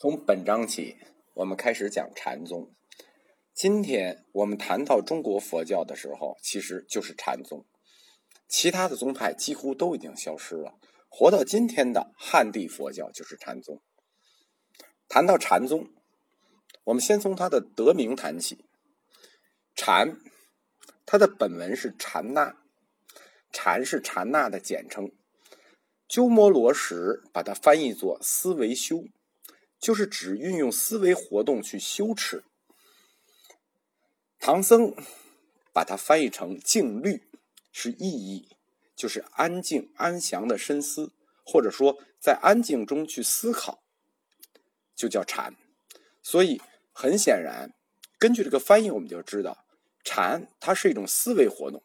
从本章起，我们开始讲禅宗。今天我们谈到中国佛教的时候，其实就是禅宗。其他的宗派几乎都已经消失了，活到今天的汉地佛教就是禅宗。谈到禅宗，我们先从它的得名谈起。禅，它的本文是禅那，禅是禅那的简称。鸠摩罗什把它翻译作思维修。就是指运用思维活动去修持。唐僧把它翻译成静虑，是意义，就是安静安详的深思，或者说在安静中去思考，就叫禅。所以很显然，根据这个翻译，我们就知道禅它是一种思维活动。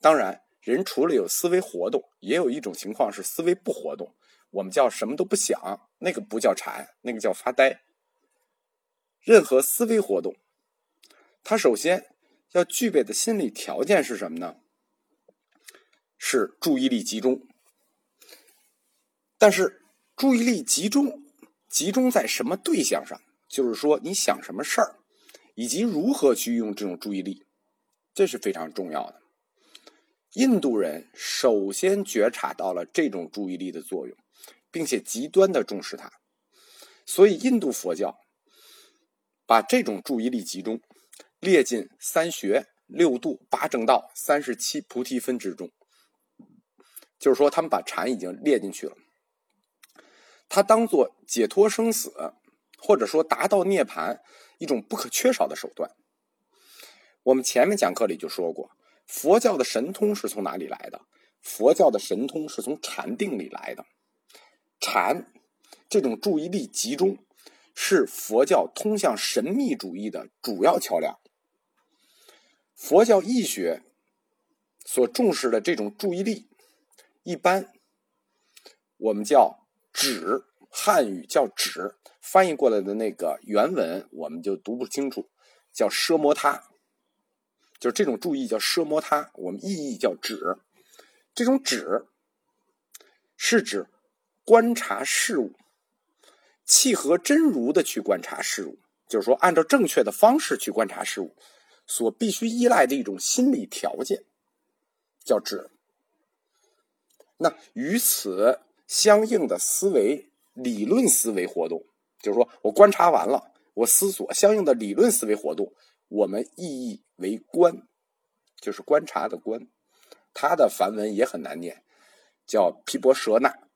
当然，人除了有思维活动，也有一种情况是思维不活动。我们叫什么都不想，那个不叫禅，那个叫发呆。任何思维活动，它首先要具备的心理条件是什么呢？是注意力集中。但是注意力集中，集中在什么对象上？就是说你想什么事儿，以及如何去用这种注意力，这是非常重要的。印度人首先觉察到了这种注意力的作用。并且极端的重视它，所以印度佛教把这种注意力集中列进三学、六度、八正道、三十七菩提分之中，就是说他们把禅已经列进去了，它当做解脱生死或者说达到涅槃一种不可缺少的手段。我们前面讲课里就说过，佛教的神通是从哪里来的？佛教的神通是从禅定里来的。禅这种注意力集中，是佛教通向神秘主义的主要桥梁。佛教义学所重视的这种注意力，一般我们叫“止”，汉语叫“止”，翻译过来的那个原文我们就读不清楚，叫“奢摩他”，就是这种注意叫“奢摩他”，我们意义叫“止”。这种“止”是指。观察事物，契合真如的去观察事物，就是说，按照正确的方式去观察事物，所必须依赖的一种心理条件，叫智。那与此相应的思维理论思维活动，就是说我观察完了，我思索相应的理论思维活动，我们意义为观，就是观察的观。它的梵文也很难念，叫毗婆舍那。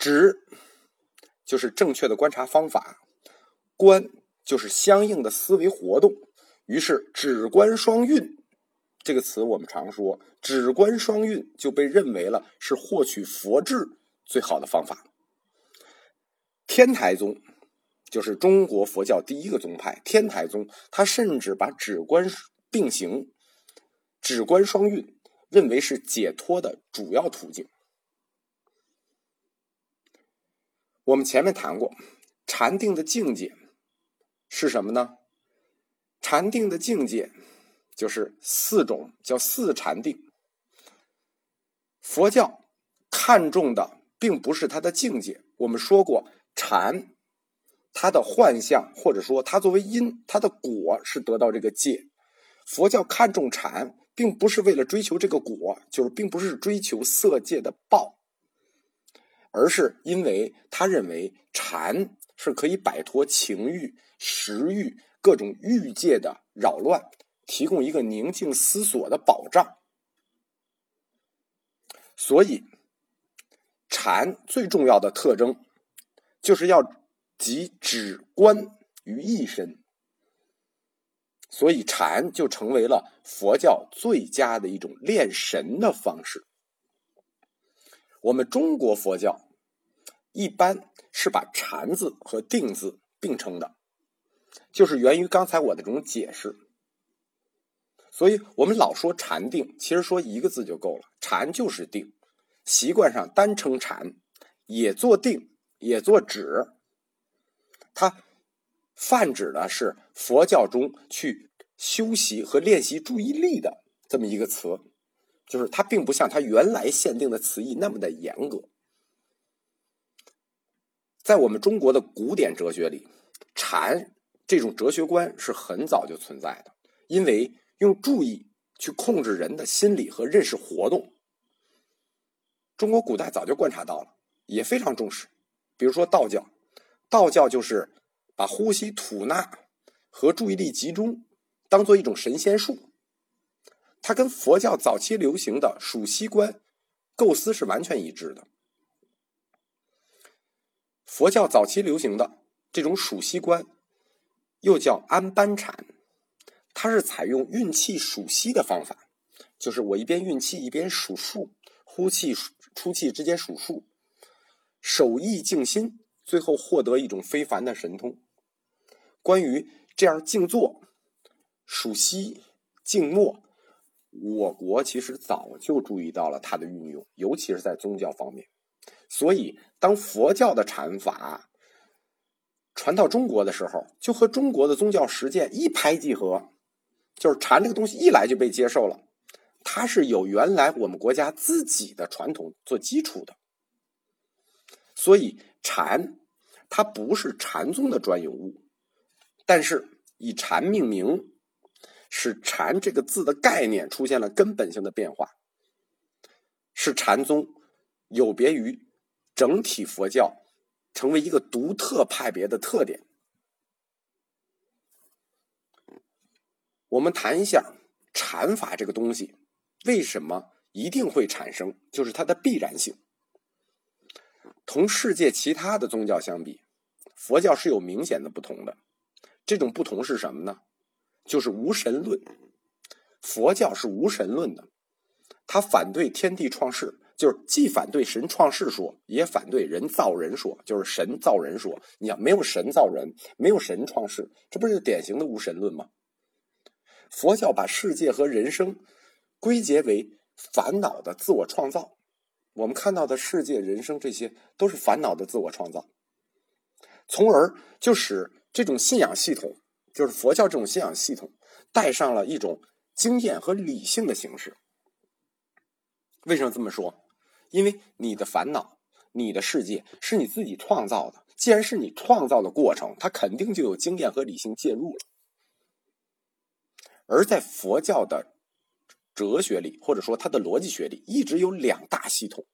直就是正确的观察方法，观就是相应的思维活动。于是“止观双运”这个词，我们常说“止观双运”就被认为了是获取佛智最好的方法。天台宗就是中国佛教第一个宗派，天台宗他甚至把止观并行、止观双运认为是解脱的主要途径。我们前面谈过，禅定的境界是什么呢？禅定的境界就是四种，叫四禅定。佛教看重的并不是它的境界。我们说过，禅它的幻象，或者说它作为因，它的果是得到这个界。佛教看重禅，并不是为了追求这个果，就是并不是追求色界的报。而是因为他认为禅是可以摆脱情欲、食欲各种欲界的扰乱，提供一个宁静思索的保障。所以，禅最重要的特征就是要集止观于一身。所以，禅就成为了佛教最佳的一种练神的方式。我们中国佛教一般是把禅字和定字并称的，就是源于刚才我的这种解释。所以我们老说禅定，其实说一个字就够了，禅就是定。习惯上单称禅，也做定，也做止。它泛指的是佛教中去修习和练习注意力的这么一个词。就是它并不像它原来限定的词义那么的严格。在我们中国的古典哲学里，禅这种哲学观是很早就存在的，因为用注意去控制人的心理和认识活动，中国古代早就观察到了，也非常重视。比如说道教，道教就是把呼吸吐纳和注意力集中当做一种神仙术，它跟佛教早期流行的数息观构思是完全一致的。佛教早期流行的这种数息观，又叫安般禅，它是采用运气数息的方法，就是我一边运气一边数数，呼气出气之间数数，守意静心，最后获得一种非凡的神通。关于这样静坐、数息、静默，我国其实早就注意到了它的运用，尤其是在宗教方面。所以，当佛教的禅法传到中国的时候，就和中国的宗教实践一拍即合，就是禅这个东西一来就被接受了。它是有原来我们国家自己的传统做基础的，所以禅它不是禅宗的专有物，但是以禅命名，使禅这个字的概念出现了根本性的变化，是禅宗有别于。整体佛教成为一个独特派别的特点。我们谈一下禅法这个东西，为什么一定会产生？就是它的必然性。同世界其他的宗教相比，佛教是有明显的不同的。这种不同是什么呢？就是无神论。佛教是无神论的，它反对天地创世。就是既反对神创世说，也反对人造人说，就是神造人说。你想，没有神造人，没有神创世，这不是典型的无神论吗？佛教把世界和人生归结为烦恼的自我创造。我们看到的世界、人生这些都是烦恼的自我创造，从而就使这种信仰系统，就是佛教这种信仰系统，带上了一种经验和理性的形式。为什么这么说？因为你的烦恼、你的世界是你自己创造的，既然是你创造的过程，它肯定就有经验和理性介入了。而在佛教的哲学里，或者说它的逻辑学里，一直有两大系统，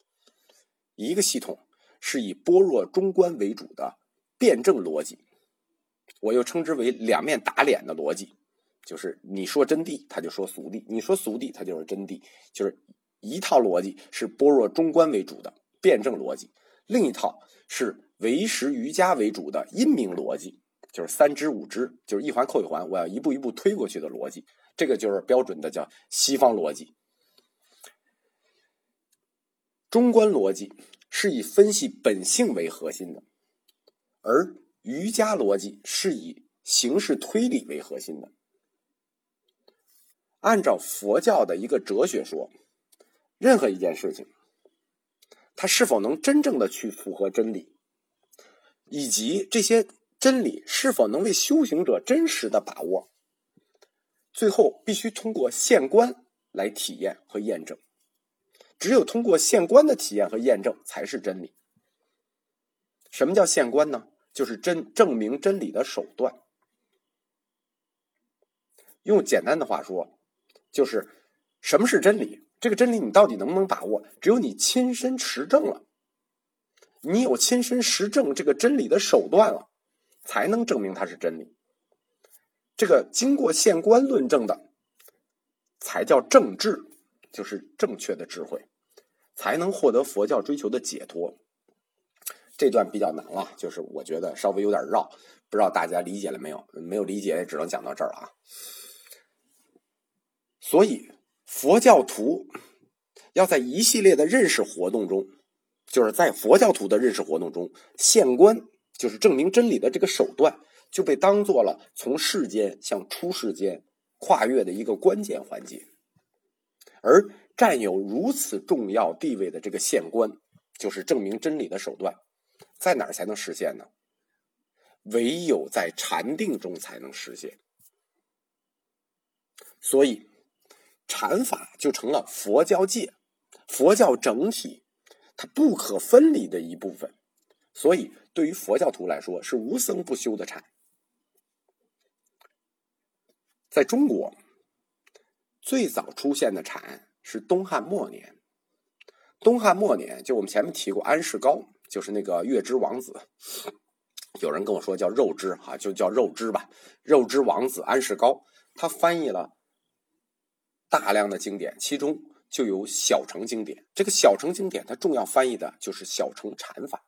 一个系统是以般若中观为主的辩证逻辑，我又称之为两面打脸的逻辑，就是你说真谛，他就说俗谛；你说俗谛，他就是真谛，就是。一套逻辑是般若中观为主的辩证逻辑，另一套是唯识瑜伽为主的因明逻辑，就是三支五支，就是一环扣一环，我要一步一步推过去的逻辑。这个就是标准的叫西方逻辑。中观逻辑是以分析本性为核心的，而瑜伽逻辑是以形式推理为核心的。按照佛教的一个哲学说。任何一件事情，它是否能真正的去符合真理，以及这些真理是否能为修行者真实的把握，最后必须通过现观来体验和验证。只有通过现观的体验和验证，才是真理。什么叫现观呢？就是真证明真理的手段。用简单的话说，就是什么是真理？这个真理你到底能不能把握？只有你亲身实证了，你有亲身实证这个真理的手段了，才能证明它是真理。这个经过现观论证的，才叫正智，就是正确的智慧，才能获得佛教追求的解脱。这段比较难了，就是我觉得稍微有点绕，不知道大家理解了没有？没有理解也，只能讲到这儿啊。所以。佛教徒要在一系列的认识活动中，就是在佛教徒的认识活动中，现观就是证明真理的这个手段，就被当做了从世间向出世间跨越的一个关键环节。而占有如此重要地位的这个现观，就是证明真理的手段，在哪儿才能实现呢？唯有在禅定中才能实现。所以。禅法就成了佛教界、佛教整体它不可分离的一部分，所以对于佛教徒来说是无僧不修的禅。在中国，最早出现的禅是东汉末年。东汉末年，就我们前面提过，安世高就是那个月之王子。有人跟我说叫肉之哈，就叫肉之吧。肉之王子安世高，他翻译了大量的经典，其中就有小乘经典。这个小乘经典，它重要翻译的就是小乘禅法。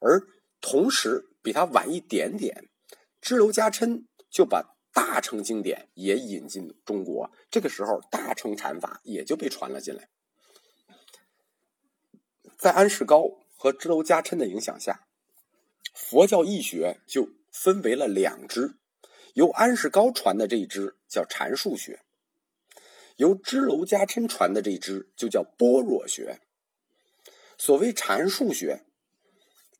而同时比他晚一点点，支娄迦琛就把大乘经典也引进中国。这个时候，大乘禅法也就被传了进来。在安世高和支娄迦琛的影响下。佛教义学就分为了两支，由安世高传的这一支叫禅术学，由支娄迦琛传的这一支就叫般若学。所谓禅术学，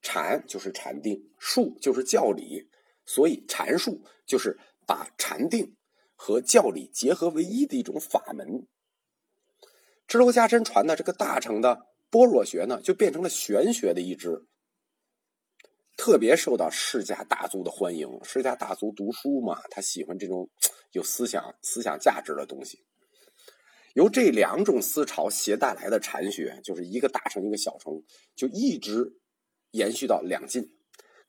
禅就是禅定，术就是教理，所以禅术就是把禅定和教理结合为一的一种法门。支娄迦琛传的这个大乘的般若学呢，就变成了玄学的一支。特别受到世家大族的欢迎。世家大族读书嘛，他喜欢这种有思想、思想价值的东西。由这两种思潮携带来的禅学，就是一个大乘，一个小乘，就一直延续到两晋。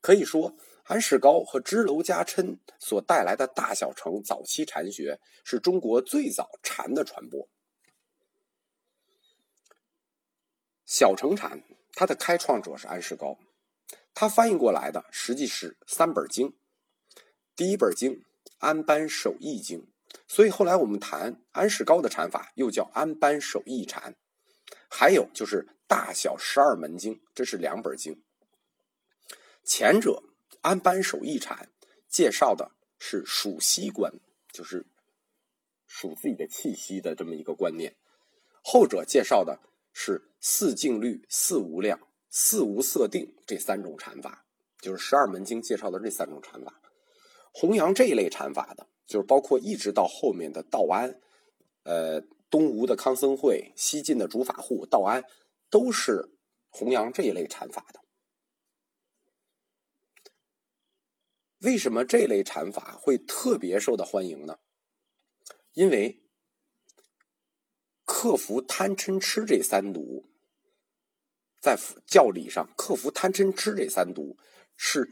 可以说，安世高和支娄迦琛所带来的大小乘早期禅学，是中国最早禅的传播。小乘禅，它的开创者是安世高。他翻译过来的实际是三本经，第一本经《安般守义经》，所以后来我们谈安世高的禅法又叫安般守义禅。还有就是《大小十二门经》，这是两本经。前者安般守义禅介绍的是数息观，就是数自己的气息的这么一个观念；后者介绍的是四静虑、四无量。四无色定这三种禅法，就是十二门经介绍的这三种禅法。弘扬这一类禅法的，就是包括一直到后面的道安，呃，东吴的康僧会，西晋的主法护道安，都是弘扬这一类禅法的。为什么这类禅法会特别受到欢迎呢？因为克服贪嗔痴这三毒。在教理上克服贪嗔痴这三毒，是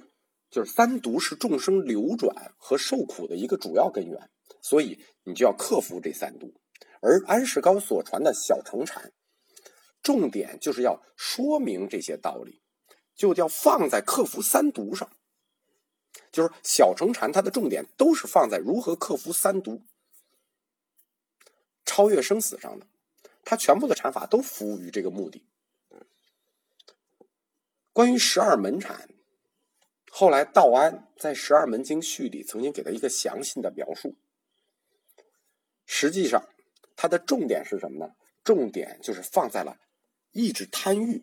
就是三毒是众生流转和受苦的一个主要根源，所以你就要克服这三毒。而安世高所传的小乘禅，重点就是要说明这些道理，就要放在克服三毒上。就是小乘禅，它的重点都是放在如何克服三毒、超越生死上的，他全部的禅法都服务于这个目的。关于十二门禅，后来道安在《十二门经序》里曾经给他一个详细的描述。实际上，它的重点是什么呢？重点就是放在了抑制贪欲、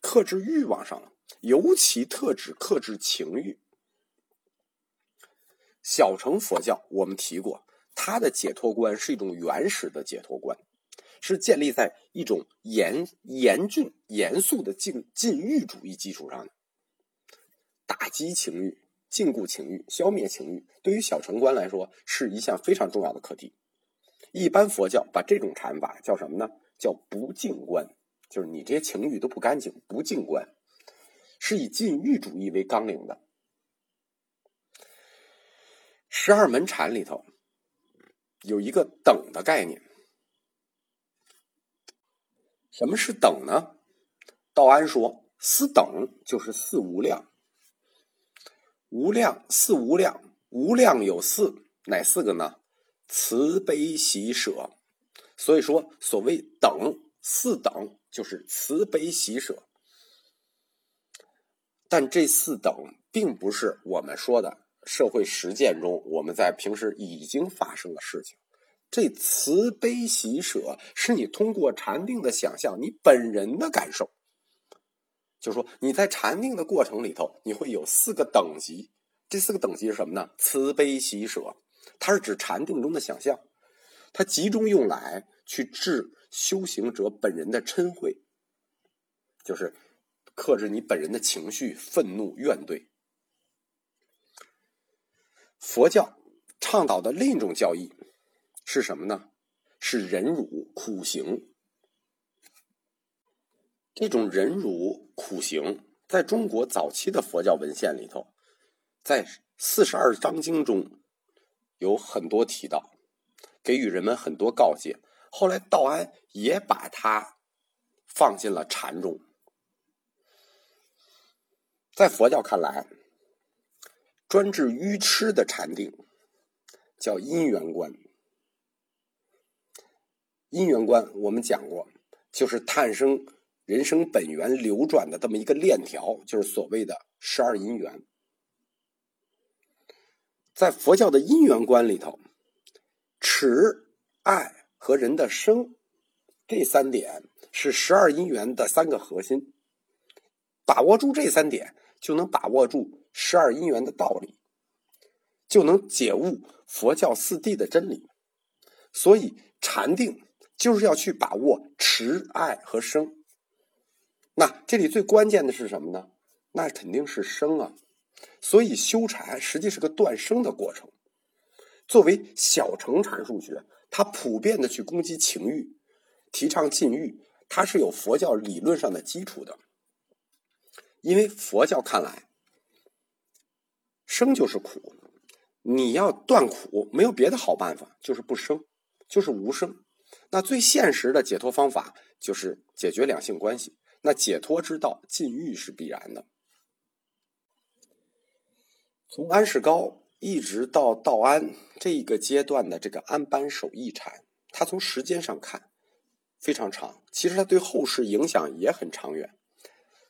克制欲望上了，尤其特指克制情欲。小乘佛教我们提过，他的解脱观是一种原始的解脱观。是建立在一种严严峻、严肃的禁禁欲主义基础上的，打击情欲、禁锢情欲、消灭情欲，对于小乘观来说是一项非常重要的课题。一般佛教把这种禅法叫什么呢？叫不净观，就是你这些情欲都不干净，不净观，是以禁欲主义为纲领的。十二门禅里头有一个等的概念。什么是等呢？道安说：“思等就是四无量，无量四无量，无量有四，哪四个呢？慈悲喜舍。所以说，所谓等四等，就是慈悲喜舍。但这四等并不是我们说的社会实践中我们在平时已经发生的事情。”这慈悲喜舍是你通过禅定的想象，你本人的感受。就是说你在禅定的过程里头，你会有四个等级。这四个等级是什么呢？慈悲喜舍，它是指禅定中的想象，它集中用来去治修行者本人的嗔恚，就是克制你本人的情绪、愤怒、怨怼。佛教倡导的另一种教义是什么呢？是忍辱苦行。这种忍辱苦行，在中国早期的佛教文献里头，在四十二章经中有很多提到，给予人们很多告诫。后来道安也把它放进了禅中。在佛教看来，专治愚痴的禅定叫因缘观。因缘观我们讲过，就是探生。人生本源流转的这么一个链条，就是所谓的十二因缘。在佛教的因缘观里头，持、爱和人的生这三点是十二因缘的三个核心。把握住这三点，就能把握住十二因缘的道理，就能解悟佛教四谛的真理。所以，禅定就是要去把握持、爱和生。那这里最关键的是什么呢？那肯定是生啊！所以修禅实际是个断生的过程。作为小乘禅术学，它普遍的去攻击情欲，提倡禁欲，它是有佛教理论上的基础的。因为佛教看来，生就是苦，你要断苦，没有别的好办法，就是不生，就是无生。那最现实的解脱方法，就是解决两性关系。那解脱之道，禁欲是必然的。从安世高一直到道安这一个阶段的这个安般守义禅，它从时间上看非常长，其实它对后世影响也很长远。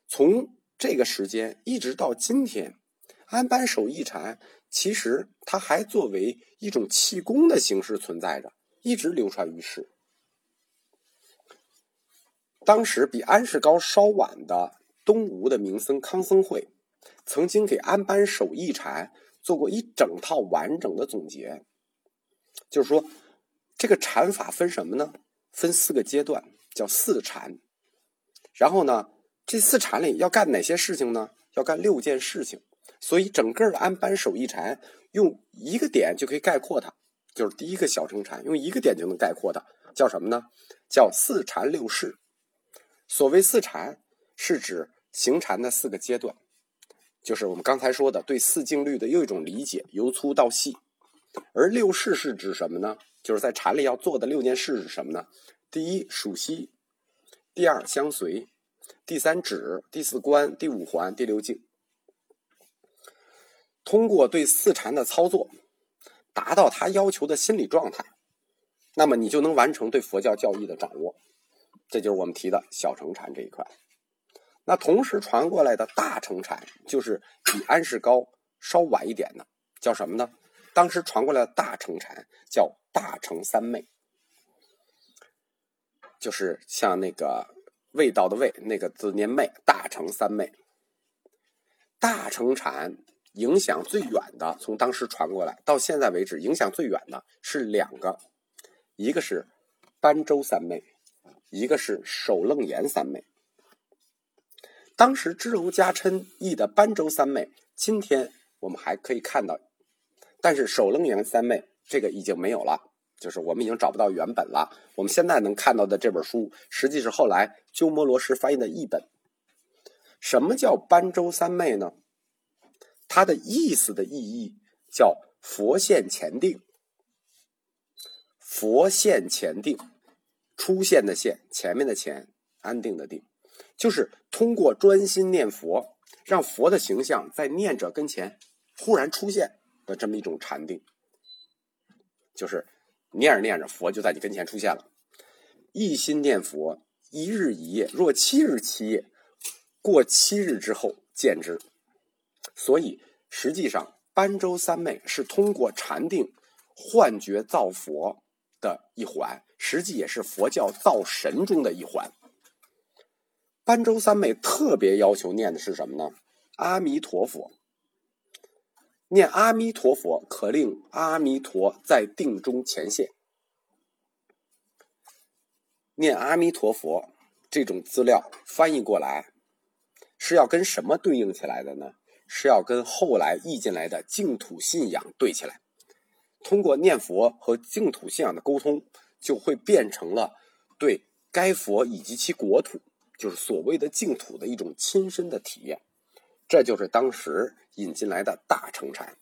从这个时间一直到今天，安般守义禅其实它还作为一种气功的形式存在着，一直流传于世。当时比安世高稍晚的东吴的名僧康僧会，曾经给安般守义禅做过一整套完整的总结。就是说，这个禅法分什么呢？分四个阶段，叫四禅。然后呢，这四禅里要干哪些事情呢？要干六件事情。所以，整个的安般守义禅用一个点就可以概括它，就是第一个小乘禅，用一个点就能概括它，叫什么呢？叫四禅六事。所谓四禅，是指行禅的四个阶段，就是我们刚才说的对四境律的又一种理解，由粗到细。而六事是指什么呢？就是在禅里要做的六件事是什么呢？第一，数息；第二，相随；第三，指；第四，观；第五，环；第六，境。通过对四禅的操作，达到他要求的心理状态，那么你就能完成对佛教教义的掌握。这就是我们提的小乘禅这一块。那同时传过来的大乘禅，就是比安世高稍晚一点的，叫什么呢？当时传过来的大乘禅叫大乘三昧，就是像那个味道的味那个字念昧，大乘三昧。大乘禅影响最远的，从当时传过来到现在为止，影响最远的是两个，一个是般舟三昧。一个是首楞严三昧，当时支娄迦琛译的般舟三昧，今天我们还可以看到，但是首楞严三昧这个已经没有了，就是我们已经找不到原本了。我们现在能看到的这本书，实际是后来鸠摩罗什翻译的译本。什么叫般舟三昧呢？它的意思的意义叫佛现前定，佛现前定。出现的现，前面的前，安定的定，就是通过专心念佛，让佛的形象在念者跟前忽然出现的这么一种禅定。就是念着念着，佛就在你跟前出现了。一心念佛，一日一夜，若七日七夜，过七日之后见之。所以实际上，般舟三昧是通过禅定幻觉造佛的一环。实际也是佛教造神中的一环。般舟三昧特别要求念的是什么呢？阿弥陀佛。念阿弥陀佛，可令阿弥陀在定中前现。念阿弥陀佛这种资料翻译过来，是要跟什么对应起来的呢？是要跟后来译进来的净土信仰对起来。通过念佛和净土信仰的沟通，就会变成了对该佛以及其国土，就是所谓的净土的一种亲身的体验。这就是当时引进来的大乘禅。